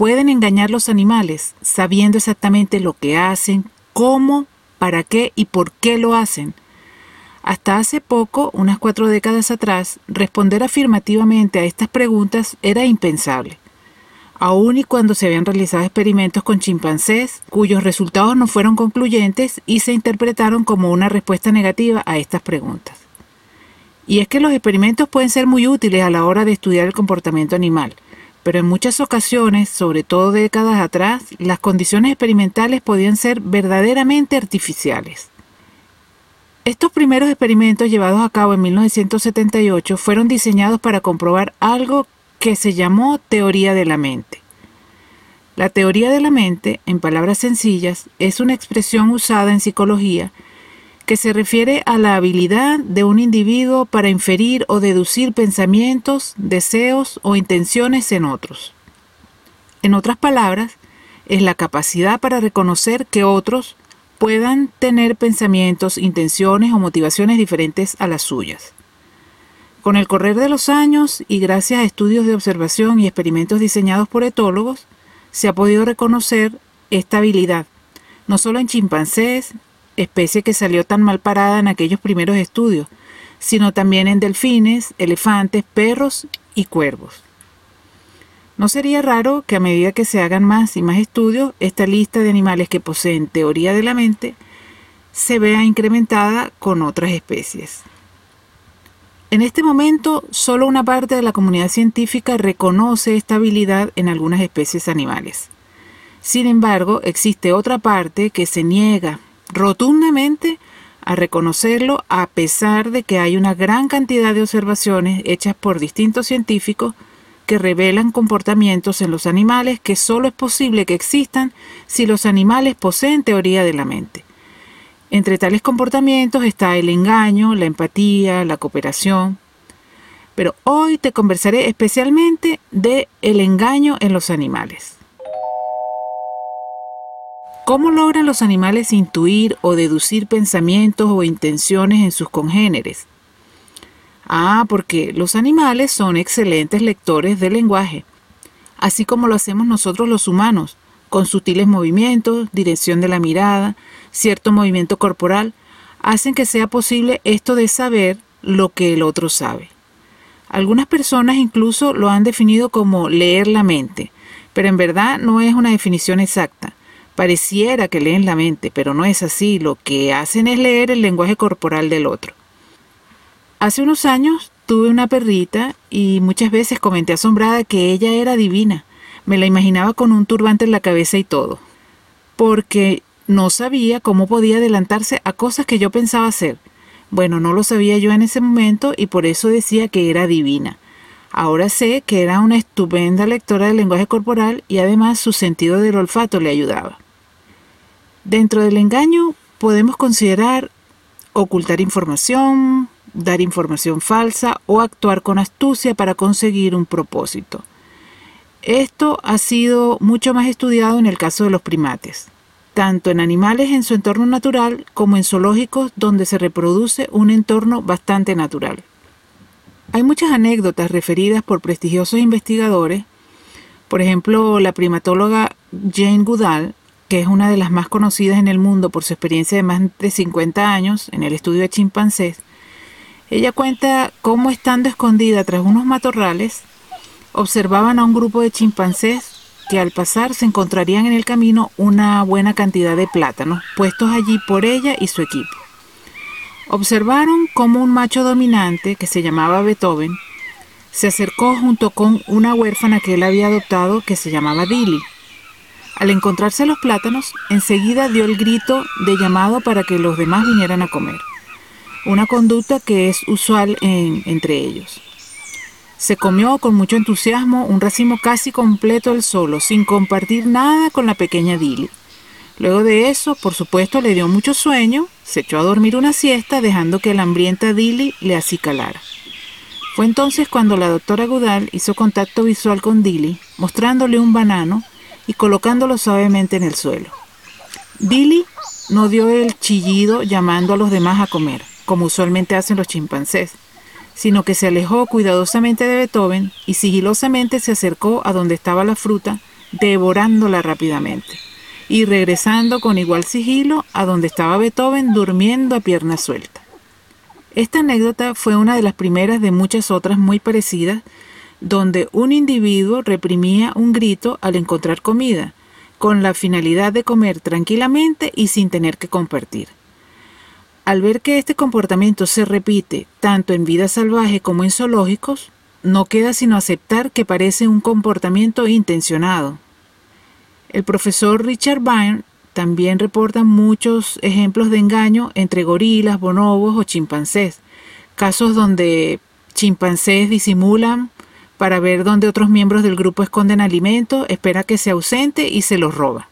¿Pueden engañar los animales sabiendo exactamente lo que hacen, cómo, para qué y por qué lo hacen? Hasta hace poco, unas cuatro décadas atrás, responder afirmativamente a estas preguntas era impensable. Aún y cuando se habían realizado experimentos con chimpancés, cuyos resultados no fueron concluyentes y se interpretaron como una respuesta negativa a estas preguntas. Y es que los experimentos pueden ser muy útiles a la hora de estudiar el comportamiento animal, pero en muchas ocasiones, sobre todo décadas atrás, las condiciones experimentales podían ser verdaderamente artificiales. Estos primeros experimentos llevados a cabo en 1978 fueron diseñados para comprobar algo que se llamó teoría de la mente. La teoría de la mente, en palabras sencillas, es una expresión usada en psicología que se refiere a la habilidad de un individuo para inferir o deducir pensamientos, deseos o intenciones en otros. En otras palabras, es la capacidad para reconocer que otros puedan tener pensamientos, intenciones o motivaciones diferentes a las suyas. Con el correr de los años y gracias a estudios de observación y experimentos diseñados por etólogos, se ha podido reconocer esta habilidad, no solo en chimpancés, especie que salió tan mal parada en aquellos primeros estudios, sino también en delfines, elefantes, perros y cuervos. No sería raro que a medida que se hagan más y más estudios, esta lista de animales que poseen teoría de la mente se vea incrementada con otras especies. En este momento, solo una parte de la comunidad científica reconoce esta habilidad en algunas especies animales. Sin embargo, existe otra parte que se niega rotundamente a reconocerlo a pesar de que hay una gran cantidad de observaciones hechas por distintos científicos que revelan comportamientos en los animales que solo es posible que existan si los animales poseen teoría de la mente. Entre tales comportamientos está el engaño, la empatía, la cooperación. Pero hoy te conversaré especialmente de el engaño en los animales. ¿Cómo logran los animales intuir o deducir pensamientos o intenciones en sus congéneres? Ah, porque los animales son excelentes lectores del lenguaje, así como lo hacemos nosotros los humanos, con sutiles movimientos, dirección de la mirada, cierto movimiento corporal, hacen que sea posible esto de saber lo que el otro sabe. Algunas personas incluso lo han definido como leer la mente, pero en verdad no es una definición exacta. Pareciera que leen la mente, pero no es así. Lo que hacen es leer el lenguaje corporal del otro. Hace unos años tuve una perrita y muchas veces comenté asombrada que ella era divina. Me la imaginaba con un turbante en la cabeza y todo. Porque no sabía cómo podía adelantarse a cosas que yo pensaba hacer. Bueno, no lo sabía yo en ese momento y por eso decía que era divina. Ahora sé que era una estupenda lectora del lenguaje corporal y además su sentido del olfato le ayudaba. Dentro del engaño podemos considerar ocultar información, dar información falsa o actuar con astucia para conseguir un propósito. Esto ha sido mucho más estudiado en el caso de los primates, tanto en animales en su entorno natural como en zoológicos donde se reproduce un entorno bastante natural. Hay muchas anécdotas referidas por prestigiosos investigadores, por ejemplo la primatóloga Jane Goodall que es una de las más conocidas en el mundo por su experiencia de más de 50 años en el estudio de chimpancés, ella cuenta cómo estando escondida tras unos matorrales, observaban a un grupo de chimpancés que al pasar se encontrarían en el camino una buena cantidad de plátanos puestos allí por ella y su equipo. Observaron cómo un macho dominante, que se llamaba Beethoven, se acercó junto con una huérfana que él había adoptado que se llamaba Dilly al encontrarse los plátanos, enseguida dio el grito de llamado para que los demás vinieran a comer, una conducta que es usual entre ellos. Se comió con mucho entusiasmo un racimo casi completo él solo, sin compartir nada con la pequeña Dilly. Luego de eso, por supuesto, le dio mucho sueño, se echó a dormir una siesta, dejando que la hambrienta Dilly le acicalara. Fue entonces cuando la doctora Goodall hizo contacto visual con Dilly, mostrándole un banano y colocándolo suavemente en el suelo. Dilly no dio el chillido llamando a los demás a comer, como usualmente hacen los chimpancés, sino que se alejó cuidadosamente de Beethoven y sigilosamente se acercó a donde estaba la fruta, devorándola rápidamente y regresando con igual sigilo a donde estaba Beethoven durmiendo a pierna suelta. Esta anécdota fue una de las primeras de muchas otras muy parecidas, donde un individuo reprimía un grito al encontrar comida, con la finalidad de comer tranquilamente y sin tener que compartir. Al ver que este comportamiento se repite tanto en vida salvaje como en zoológicos, no queda sino aceptar que parece un comportamiento intencionado, el profesor Richard Byrne también reporta muchos ejemplos de engaño entre gorilas, bonobos o chimpancés, casos donde chimpancés disimulan para ver dónde otros miembros del grupo esconden alimento, espera que se ausente y se los roba.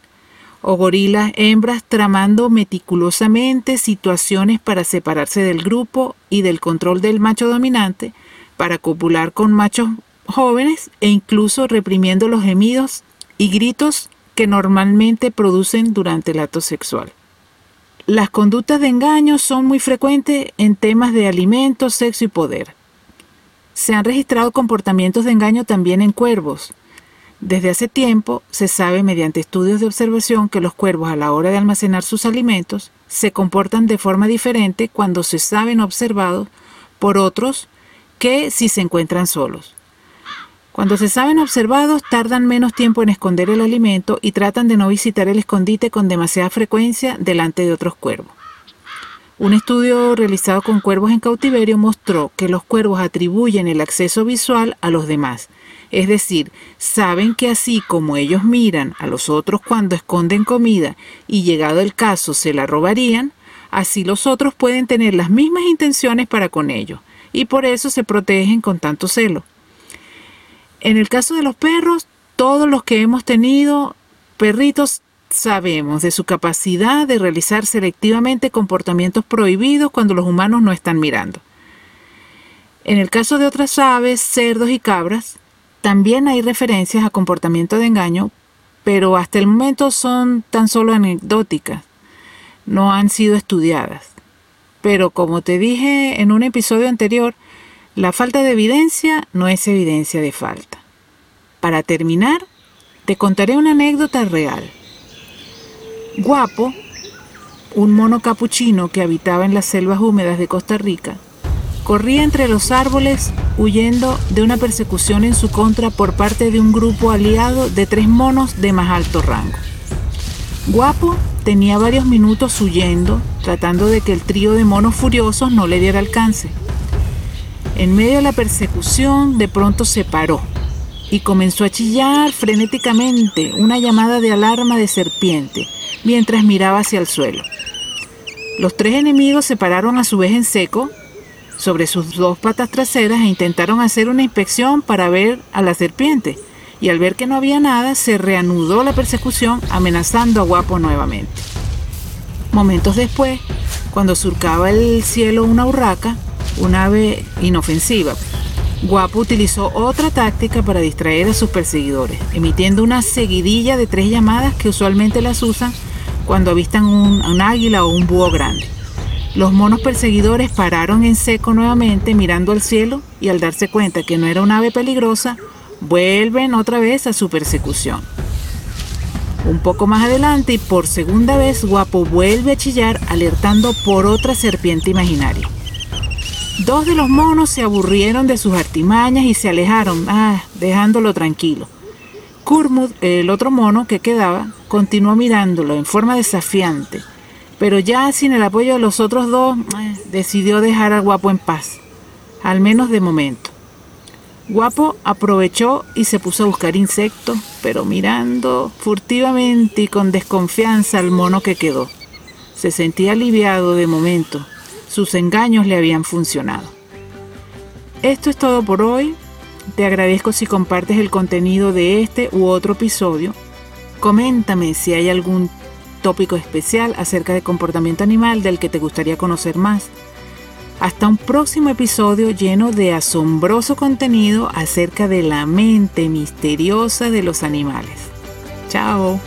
O gorilas hembras tramando meticulosamente situaciones para separarse del grupo y del control del macho dominante, para copular con machos jóvenes e incluso reprimiendo los gemidos y gritos que normalmente producen durante el acto sexual. Las conductas de engaño son muy frecuentes en temas de alimentos, sexo y poder. Se han registrado comportamientos de engaño también en cuervos. Desde hace tiempo se sabe mediante estudios de observación que los cuervos a la hora de almacenar sus alimentos se comportan de forma diferente cuando se saben observados por otros que si se encuentran solos. Cuando se saben observados, tardan menos tiempo en esconder el alimento y tratan de no visitar el escondite con demasiada frecuencia delante de otros cuervos. Un estudio realizado con cuervos en cautiverio mostró que los cuervos atribuyen el acceso visual a los demás, es decir, saben que así como ellos miran a los otros cuando esconden comida y llegado el caso se la robarían, así los otros pueden tener las mismas intenciones para con ellos, y por eso se protegen con tanto celo. En el caso de los perros, todos los que hemos tenido perritos sabemos de su capacidad de realizar selectivamente comportamientos prohibidos cuando los humanos no están mirando. En el caso de otras aves, cerdos y cabras, también hay referencias a comportamiento de engaño, pero hasta el momento son tan solo anecdóticas, no han sido estudiadas. Pero como te dije en un episodio anterior, la falta de evidencia no es evidencia de falta. Para terminar, te contaré una anécdota real. Guapo, un mono capuchino que habitaba en las selvas húmedas de Costa Rica, corría entre los árboles huyendo de una persecución en su contra por parte de un grupo aliado de tres monos de más alto rango. Guapo tenía varios minutos huyendo, tratando de que el trío de monos furiosos no le diera alcance. En medio de la persecución, de pronto se paró y comenzó a chillar frenéticamente una llamada de alarma de serpiente mientras miraba hacia el suelo. Los tres enemigos se pararon a su vez en seco sobre sus dos patas traseras e intentaron hacer una inspección para ver a la serpiente, y al ver que no había nada, se reanudó la persecución amenazando a Guapo nuevamente. Momentos después, cuando surcaba el cielo una urraca, un ave inofensiva. Guapo utilizó otra táctica para distraer a sus perseguidores, emitiendo una seguidilla de tres llamadas que usualmente las usan cuando avistan un, un águila o un búho grande. Los monos perseguidores pararon en seco nuevamente mirando al cielo y al darse cuenta que no era un ave peligrosa, vuelven otra vez a su persecución. Un poco más adelante y por segunda vez Guapo vuelve a chillar alertando por otra serpiente imaginaria. Dos de los monos se aburrieron de sus artimañas y se alejaron, ah, dejándolo tranquilo. Kurmud, el otro mono que quedaba, continuó mirándolo en forma desafiante, pero ya sin el apoyo de los otros dos, eh, decidió dejar al guapo en paz, al menos de momento. Guapo aprovechó y se puso a buscar insectos, pero mirando furtivamente y con desconfianza al mono que quedó. Se sentía aliviado de momento, sus engaños le habían funcionado. Esto es todo por hoy. Te agradezco si compartes el contenido de este u otro episodio. Coméntame si hay algún tópico especial acerca de comportamiento animal del que te gustaría conocer más. Hasta un próximo episodio lleno de asombroso contenido acerca de la mente misteriosa de los animales. Chao.